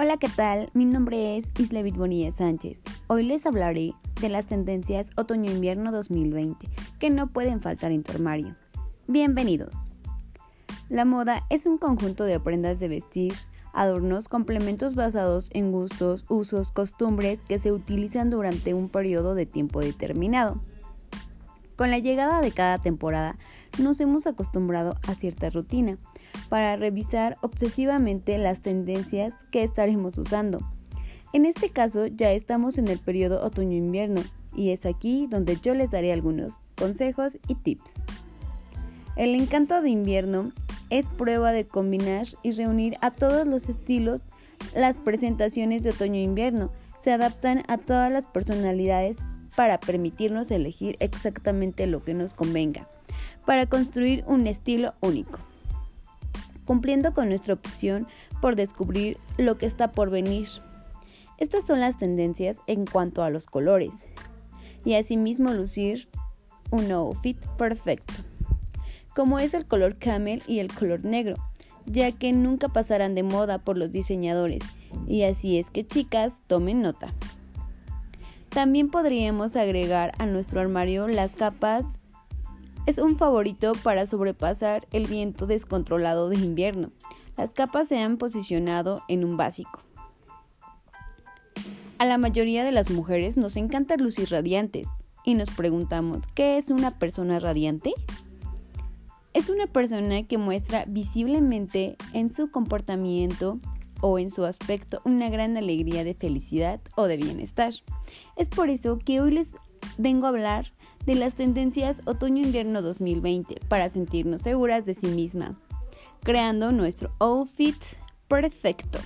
Hola, ¿qué tal? Mi nombre es Islevit Bonilla Sánchez. Hoy les hablaré de las tendencias otoño-invierno 2020 que no pueden faltar en tu armario. Bienvenidos. La moda es un conjunto de prendas de vestir, adornos, complementos basados en gustos, usos, costumbres que se utilizan durante un periodo de tiempo determinado. Con la llegada de cada temporada, nos hemos acostumbrado a cierta rutina para revisar obsesivamente las tendencias que estaremos usando. En este caso ya estamos en el periodo otoño-invierno y es aquí donde yo les daré algunos consejos y tips. El encanto de invierno es prueba de combinar y reunir a todos los estilos. Las presentaciones de otoño-invierno se adaptan a todas las personalidades para permitirnos elegir exactamente lo que nos convenga, para construir un estilo único cumpliendo con nuestra opción por descubrir lo que está por venir. Estas son las tendencias en cuanto a los colores y asimismo lucir un outfit perfecto, como es el color camel y el color negro, ya que nunca pasarán de moda por los diseñadores y así es que chicas tomen nota. También podríamos agregar a nuestro armario las capas es un favorito para sobrepasar el viento descontrolado de invierno. Las capas se han posicionado en un básico. A la mayoría de las mujeres nos encanta lucir radiantes y nos preguntamos, ¿qué es una persona radiante? Es una persona que muestra visiblemente en su comportamiento o en su aspecto una gran alegría de felicidad o de bienestar. Es por eso que hoy les vengo a hablar de las tendencias otoño-invierno 2020 para sentirnos seguras de sí misma, creando nuestro outfit perfecto.